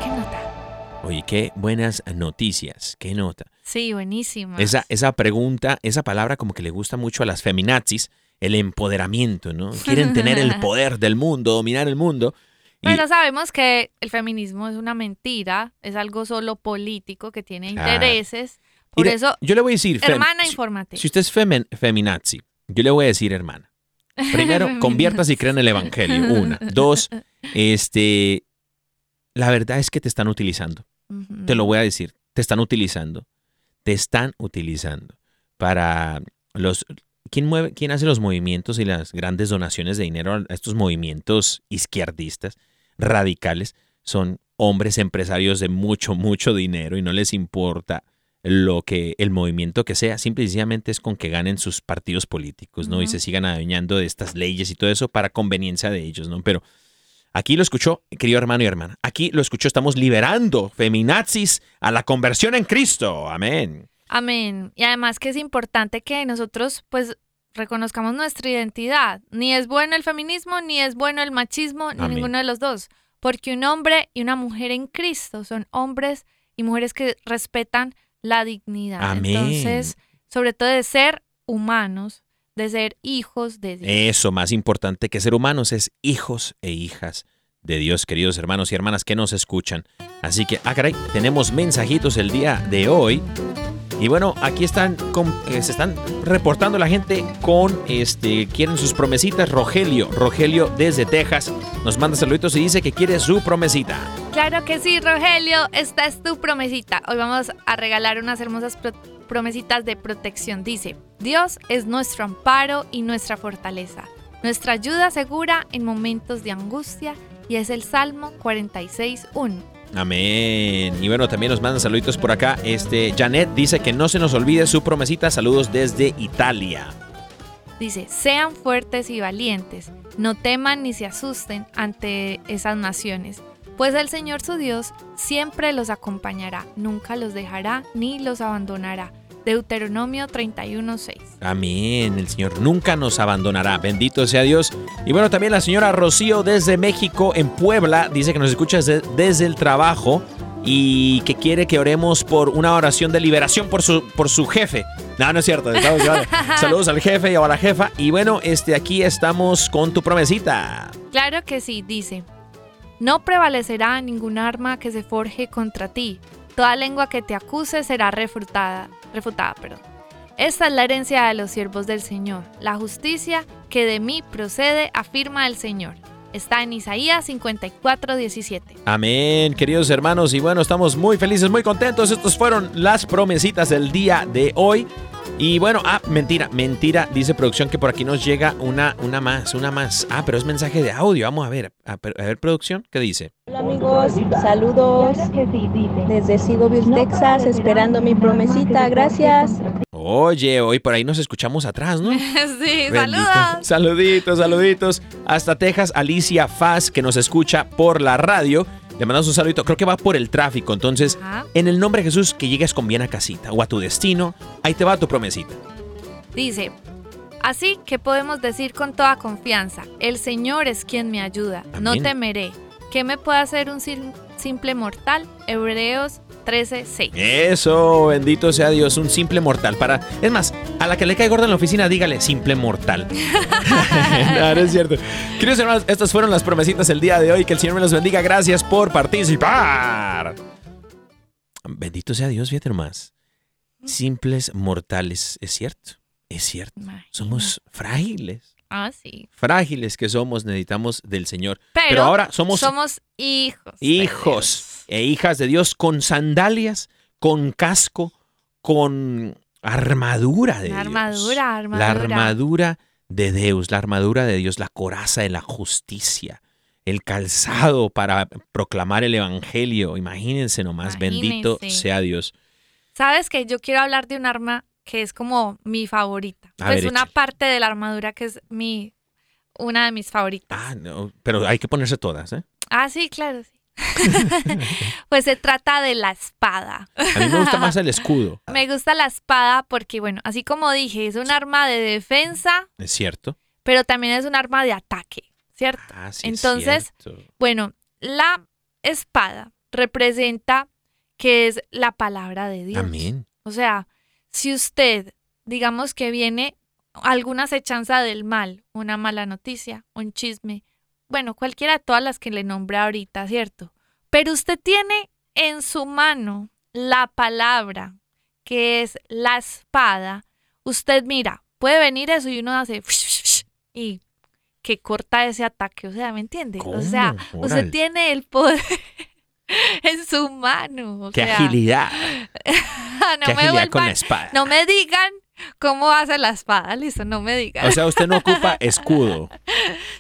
¿Qué nota? Oye, qué buenas noticias, qué nota. Sí, buenísima. Esa, esa pregunta, esa palabra como que le gusta mucho a las feminazis, el empoderamiento, ¿no? Quieren tener el poder del mundo, dominar el mundo. Y- Pero sabemos que el feminismo es una mentira, es algo solo político que tiene Claro. intereses. Por eso, yo le voy a decir, hermana, si- infórmate. Si usted es femen- feminazi, yo le voy a decir, hermana. Primero, conviértase y crea en el evangelio. Una. Dos, este, la verdad es que te están utilizando. Te lo voy a decir, te están utilizando. te están utilizando para los... ¿Quién, mueve, ¿Quién hace los movimientos y las grandes donaciones de dinero a estos movimientos izquierdistas, radicales? Son hombres empresarios de mucho, mucho dinero y no les importa lo que el movimiento que sea, simple y sencillamente es con que ganen sus partidos políticos, ¿no? Y se sigan adueñando de estas leyes y todo eso para conveniencia de ellos, ¿no? Pero aquí lo escuchó, querido hermano y hermana, aquí lo escuchó, estamos liberando feminazis a la conversión en Cristo. Amén. Amén. Y además que es importante que nosotros pues reconozcamos nuestra identidad. Ni es bueno el feminismo, ni es bueno el machismo, ni Amén. ninguno de los dos. Porque un hombre y una mujer en Cristo son hombres y mujeres que respetan la dignidad. Amén. Entonces, sobre todo de ser humanos, de ser hijos de Dios. Eso, más importante que ser humanos, es hijos e hijas de Dios, queridos hermanos y hermanas que nos escuchan. Así que, ah, caray, tenemos mensajitos el día de hoy. Y bueno, aquí están, eh, se están reportando la gente con, este, quieren sus promesitas. Rogelio, Rogelio desde Texas, nos manda saluditos y dice que quiere su promesita. Claro que sí, Rogelio, esta es tu promesita. Hoy vamos a regalar unas hermosas pro- promesitas de protección. Dice, Dios es nuestro amparo y nuestra fortaleza, nuestra ayuda segura en momentos de angustia y es el Salmo 46.1. Amén. Y bueno, también nos mandan saluditos por acá. Este, Janet dice que no se nos olvide su promesita. Saludos desde Italia. Dice, sean fuertes y valientes, no teman ni se asusten ante esas naciones, pues el Señor su Dios siempre los acompañará, nunca los dejará ni los abandonará. Deuteronomio 31.6. Amén. El Señor nunca nos abandonará. Bendito sea Dios. Y bueno, también la señora Rocío desde México, en Puebla, dice que nos escucha desde, desde el trabajo y que quiere que oremos por una oración de liberación por su, por su jefe. No, no es cierto. estamos. Saludos al jefe y a la jefa. Y bueno, este, aquí estamos con tu promesita. Claro que sí, dice, no prevalecerá ningún arma que se forje contra ti, toda lengua que te acuse será refutada, refutada, perdón. Esta es la herencia de los siervos del Señor, la justicia que de mí procede, afirma el Señor. Está en Isaías 54, 17. Amén, queridos hermanos. Y bueno, estamos muy felices, muy contentos. Estas fueron las promesitas del día de hoy. Y bueno, ah, mentira, mentira. Dice producción que por aquí nos llega una, una más, una más. Ah, pero es mensaje de audio. Vamos a ver. A, per- a ver, producción, ¿qué dice? Hola amigos, saludos desde Seagoville, Texas, esperando mi promesita, gracias. Oye, hoy por ahí nos escuchamos atrás, ¿no? sí, saludos. Saluditos, saluditos. Hasta Texas, Alicia Faz, que nos escucha por la radio. Le mandamos un saludito. Creo que va por el tráfico. Entonces, Ajá. en el nombre de Jesús, que llegues con bien a casita o a tu destino. Ahí te va tu promesita. Dice, así que podemos decir con toda confianza, el Señor es quien me ayuda, no temeré. ¿Qué me puede hacer un simple mortal? Hebreos 13, 6. Eso, bendito sea Dios, un simple mortal. Para, es más, a la que le cae gorda en la oficina, dígale simple mortal. no, no es cierto. Queridos hermanos, estas fueron las promesitas el día de hoy. Que el Señor me los bendiga. Gracias por participar. Bendito sea Dios, fíjate nomás. Simples mortales, es cierto, es cierto. Somos frágiles. Ah, sí. Frágiles que somos, necesitamos del Señor. Pero, Pero ahora somos somos hijos. hijos e hijas de Dios con sandalias, con casco, con armadura de Dios. La Dios. armadura, armadura. La armadura de Dios, la armadura de Dios, la coraza de la justicia, el calzado para proclamar el evangelio. Imagínense nomás, bendito sea Dios. ¿Sabes que Yo quiero hablar de un arma que es como mi favorita. A pues ver, una échale. parte de la armadura que es mi una de mis favoritas. Ah, no, pero hay que ponerse todas, ¿eh? Ah, sí, claro, sí. pues se trata de la espada. A mí me gusta más el escudo, Me gusta la espada porque, bueno, así como dije, es un arma de defensa, ¿es cierto? pero también es un arma de ataque, ¿cierto? Ah, sí, es Entonces, cierto. bueno, la espada representa que es la palabra de Dios. Amén. O sea, si usted, digamos que viene alguna acechanza del mal, una mala noticia, un chisme, bueno, cualquiera de todas las que le nombré ahorita, ¿cierto? Pero usted tiene en su mano la palabra, que es la espada. Usted mira, puede venir eso y uno hace y que corta ese ataque, o sea, ¿me entiende? O sea, usted tiene el poder en su mano. o ¡Qué sea, agilidad! no ¡Qué me agilidad con la espada! No me digan cómo hace la espada, listo, no me digan. O sea, usted no ocupa escudo.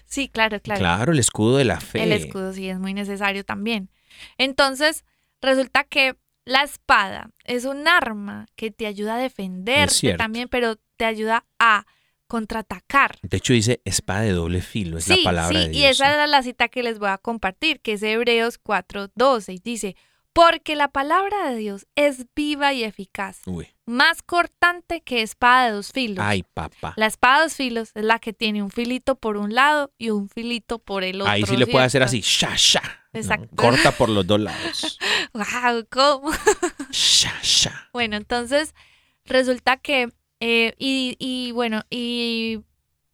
sí, claro, claro. Claro, el escudo de la fe. El escudo sí es muy necesario también. Entonces, resulta que la espada es un arma que te ayuda a defenderte también, pero te ayuda a contraatacar. De hecho, dice espada de doble filo, es sí, la palabra sí, de y Dios. esa era la cita que les voy a compartir, que es Hebreos 4:12 y dice, porque la palabra de Dios es viva y eficaz, Uy, más cortante que espada de dos filos. ay, papá. La espada de dos filos es la que tiene un filito por un lado y un filito por el otro. Ahí sí le puede hacer así, sha, sha. ¿no? Exacto. Corta por los dos lados. Wow, ¿cómo? Sha, sha. Bueno, entonces resulta que, eh, y, y bueno, y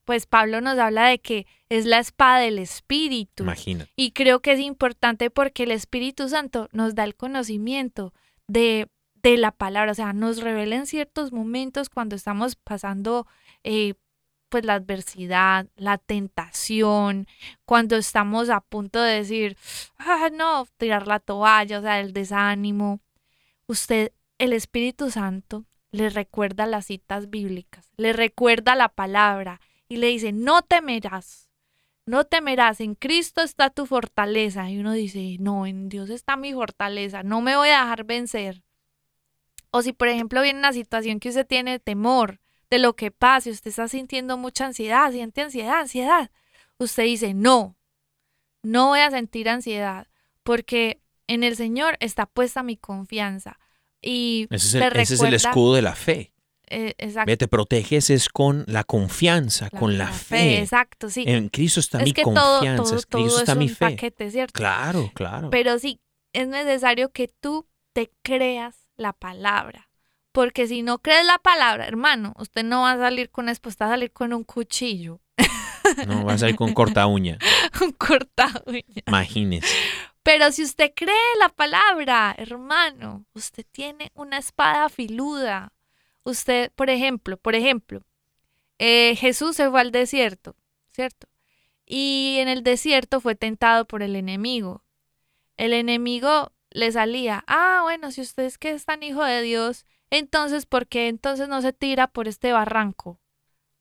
pues Pablo nos habla de que es la espada del Espíritu. Imagínate. Y creo que es importante porque el Espíritu Santo nos da el conocimiento de, de la palabra, o sea, nos revela en ciertos momentos cuando estamos pasando eh, pues la adversidad, la tentación, cuando estamos a punto de decir, ah, no, tirar la toalla, o sea, el desánimo. Usted, el Espíritu Santo, le recuerda las citas bíblicas, le recuerda la palabra y le dice, no temerás, no temerás, en Cristo está tu fortaleza. Y uno dice, no, en Dios está mi fortaleza, no me voy a dejar vencer. O si, por ejemplo, viene una situación que usted tiene temor de lo que pase, usted está sintiendo mucha ansiedad, siente ansiedad, ansiedad. Usted dice, no, no voy a sentir ansiedad, porque en el Señor está puesta mi confianza. Y Ese es el, ese es escudo de la fe. eh, exacto, te proteges es con la confianza, con la, fe. Exacto, sí. En Cristo está es mi que todo, confianza, todo, en todo Cristo es está un mi fe. paquete, ¿cierto? Claro, claro. Pero sí, es necesario que tú te creas la palabra. Porque si no crees la palabra, hermano, usted no va a salir con esto, va a salir con un cuchillo, No vas a ir con corta uña. un cortado. Imagínese. Pero si usted cree la palabra, hermano, usted tiene una espada filuda. Usted, por ejemplo, por ejemplo, eh, Jesús se fue al desierto, ¿cierto? Y en el desierto fue tentado por el enemigo. El enemigo le salía, ah, bueno, si usted es que es tan hijo de Dios, entonces, ¿por qué entonces no se tira por este barranco?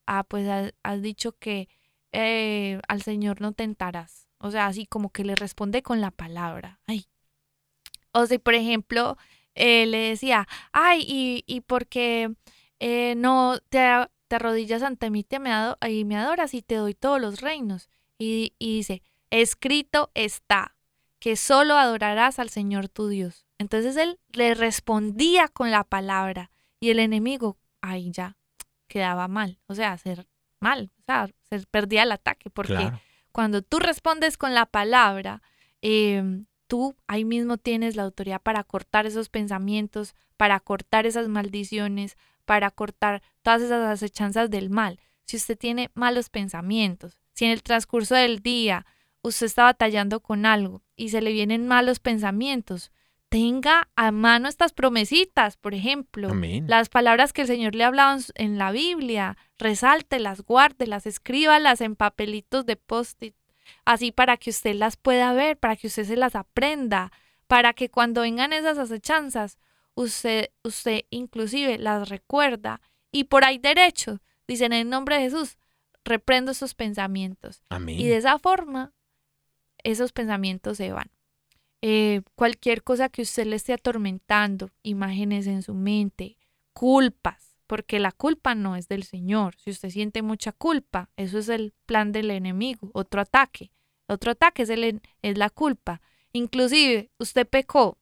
Ah, pues has, dicho que eh, al Señor no tentarás. O sea, así como que le responde con la palabra. Ay. O sea, por ejemplo, eh, le decía, ay, y, y porque eh, no te, te arrodillas ante mí te me ado- y me adoras y te doy todos los reinos. Y, y dice, escrito está, que solo adorarás al Señor tu Dios. Entonces él le respondía con la palabra y el enemigo, ahí ya, quedaba mal. O sea, ser mal, o sea, se perdía el ataque porque. Cuando tú respondes con la palabra, eh, tú ahí mismo tienes la autoridad para cortar esos pensamientos, para cortar esas maldiciones, para cortar todas esas acechanzas del mal. Si usted tiene malos pensamientos, si en el transcurso del día usted está batallando con algo y se le vienen malos pensamientos, tenga a mano estas promesitas, por ejemplo, Amén. las palabras que el Señor le en su- en la Biblia, resáltelas, guárdelas, escríbalas en papelitos de post-it, así para que usted las pueda ver, para que usted se las aprenda, para que cuando vengan esas acechanzas, usted, usted inclusive las recuerda y por ahí derecho, dicen en el nombre de Jesús, reprendo esos pensamientos. Amén. Y de esa forma, esos pensamientos se van. Eh, cualquier cosa que usted le esté atormentando, imágenes en su mente, culpas, porque la culpa no es del Señor. Si usted siente mucha culpa, eso es el plan del enemigo, otro ataque. Otro ataque es, el es la culpa. Inclusive, usted pecó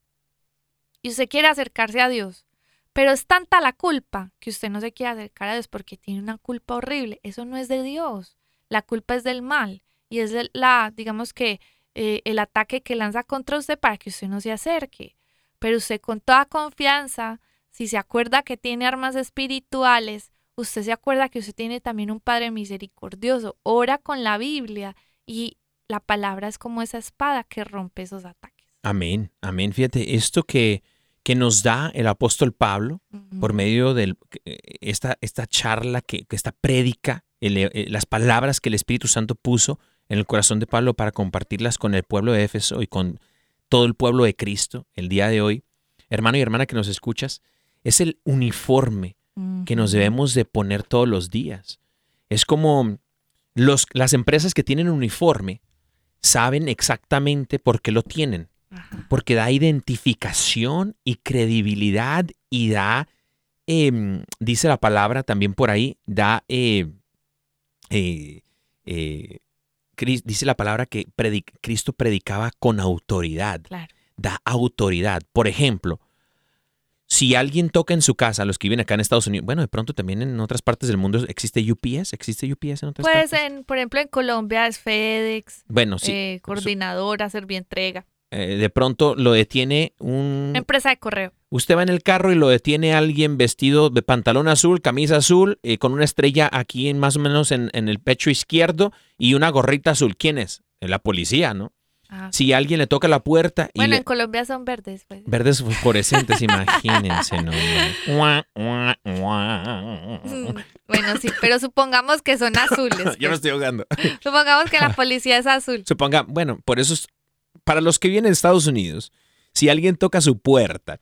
y usted quiere acercarse a Dios, pero es tanta la culpa que usted no se quiere acercar a Dios porque tiene una culpa horrible. Eso no es de Dios. La culpa es del mal y es la, digamos que, eh, el ataque que lanza contra usted para que usted no se acerque. Pero usted con toda confianza, si se acuerda que tiene armas espirituales, usted se acuerda que usted tiene también un Padre misericordioso, ora con la Biblia y la palabra es como esa espada que rompe esos ataques. Amén, amén. Fíjate, esto que, que nos da el apóstol Pablo por medio de esta, esta charla, que, esta prédica, el- eh, las palabras que el Espíritu Santo puso en el corazón de Pablo para compartirlas con el pueblo de Éfeso y con todo el pueblo de Cristo el día de hoy, hermano y hermana que nos escuchas, es el uniforme que nos debemos de poner todos los días. Es como los, las empresas que tienen uniforme saben exactamente por qué lo tienen. Porque da identificación y credibilidad y da, em, dice la palabra también por ahí, da, eh, eh, eh, dice la palabra que Cristo predicaba con autoridad. Claro. Da autoridad. Por ejemplo, si alguien toca en su casa, los que viven acá en Estados Unidos, bueno, de pronto también en otras partes del mundo existe UPS, existe UPS en otras Pues, partes. en, por ejemplo, en Colombia es FedEx, Bueno, sí. eh, coordinadora, servientrega, eh, de pronto lo detiene un... empresa de correo. Usted va en el carro y lo detiene alguien vestido de pantalón azul, camisa azul, eh, con una estrella aquí en más o menos en, en el pecho izquierdo y una gorrita azul. ¿Quién es? Eh, La policía, ¿no? Ah, Si alguien le toca la puerta y bueno, le- en Colombia son verdes. Pues. verdes fosforescentes, imagínense, ¿no? Mm, Bueno, sí, pero supongamos que son azules. Yo me pues. estoy ahogando. Supongamos que la policía es azul. Suponga, bueno, por eso es, para los que vienen de Estados Unidos, si alguien toca su puerta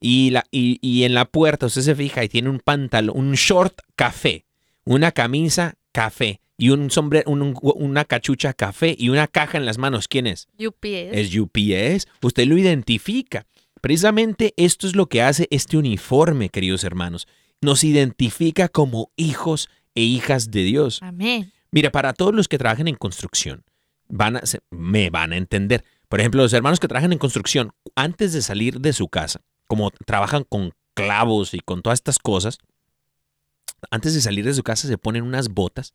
y, la, y, y en la puerta usted se fija y tiene un pantalón, un short café, una camisa café y un sombrero, un- un- una cachucha café y una caja en las manos, ¿quién es? UPS. Es UPS. Usted lo identifica. Precisamente esto es lo que hace este uniforme, queridos hermanos. Nos identifica como hijos e hijas de Dios. Amén. Mira, para todos los que trabajan en construcción, van a, se- me van a entender. Por ejemplo, los hermanos que trabajan en construcción, antes de salir de su casa, como trabajan con clavos y con todas estas cosas, antes de salir de su casa se ponen unas botas,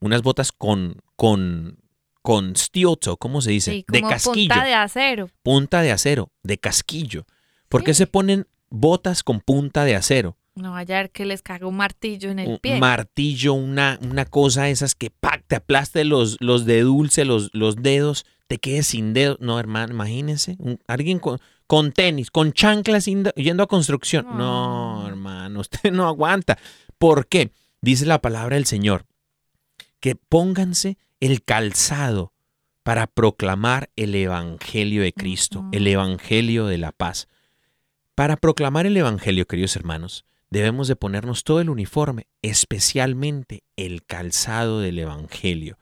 unas botas con, con, con steel toe, ¿cómo se dice? Sí, de casquillo punta de acero. punta de acero, de casquillo. ¿Por qué se ponen botas con punta de acero? No vaya a ver que les caga un martillo en el Un pie. martillo, una, una cosa esas que ¡pac! te aplaste los, los de dulce, los, los dedos, te quedes sin dedos. No, hermano, imagínense. un- alguien con, con tenis, con chanclas yendo, yendo a construcción. No, hermano, usted no aguanta. ¿Por qué? Dice la palabra del Señor. Que pónganse el calzado para proclamar el Evangelio de Cristo, el Evangelio de la paz. Para proclamar el Evangelio, queridos hermanos, debemos de ponernos todo el uniforme, especialmente el calzado del Evangelio.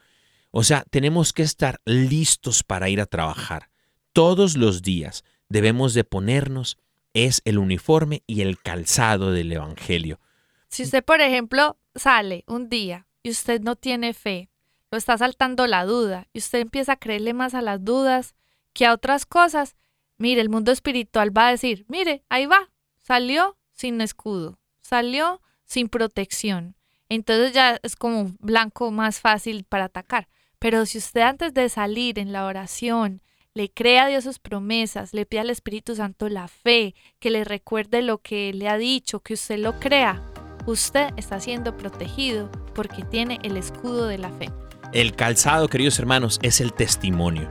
O sea, tenemos que estar listos para ir a trabajar. Todos los días debemos de ponernos es el uniforme y el calzado del Evangelio. Si usted, por ejemplo, sale un día y usted no tiene fe, lo está saltando la duda y usted empieza a creerle más a las dudas que a otras cosas, mire, el mundo espiritual va a decir, mire, ahí va, salió sin escudo, salió sin protección. Entonces ya es como un blanco más fácil para atacar. Pero si usted antes de salir en la oración le cree a Dios sus promesas, le pide al Espíritu Santo la fe, que le recuerde lo que le ha dicho, que usted lo crea, usted está siendo protegido porque tiene el escudo de la fe. El calzado, queridos hermanos, es el testimonio.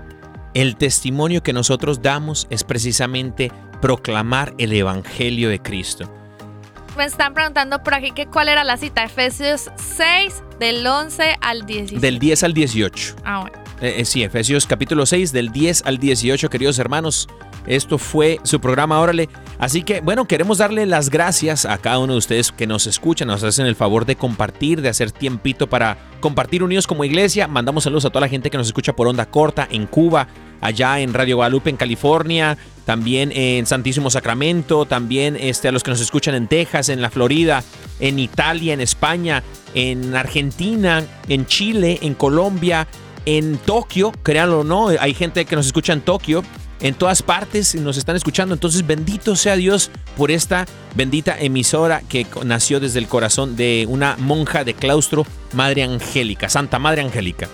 El testimonio que nosotros damos es precisamente proclamar el Evangelio de Cristo. Me están preguntando por aquí que cuál era la cita, Efesios 6 del 11 al 16. Del 10 al 18. Ah, bueno. Eh, eh, sí, Efesios capítulo 6, del 10 al 18, queridos hermanos. Esto fue su programa Órale. Así que, bueno, queremos darle las gracias a cada uno de ustedes que nos escuchan, nos hacen el favor de compartir, de hacer tiempito para compartir unidos como iglesia. Mandamos saludos a toda la gente que nos escucha por onda corta en Cuba, allá en Radio Guadalupe, en California, también en Santísimo Sacramento, también este, a los que nos escuchan en Texas, en la Florida, en Italia, en España, en Argentina, en Chile, en Colombia, en Tokio, créanlo o no, hay gente que nos escucha en Tokio, en todas partes nos están escuchando. Entonces, bendito sea Dios por esta bendita emisora que nació desde el corazón de una monja de claustro, Madre Angélica, Santa Madre Angélica.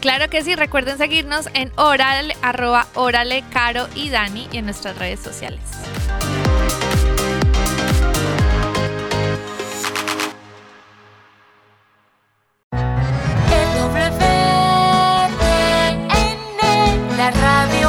Claro que sí, recuerden seguirnos en orale, arroba orale, caro y dani y en nuestras redes sociales. la radio.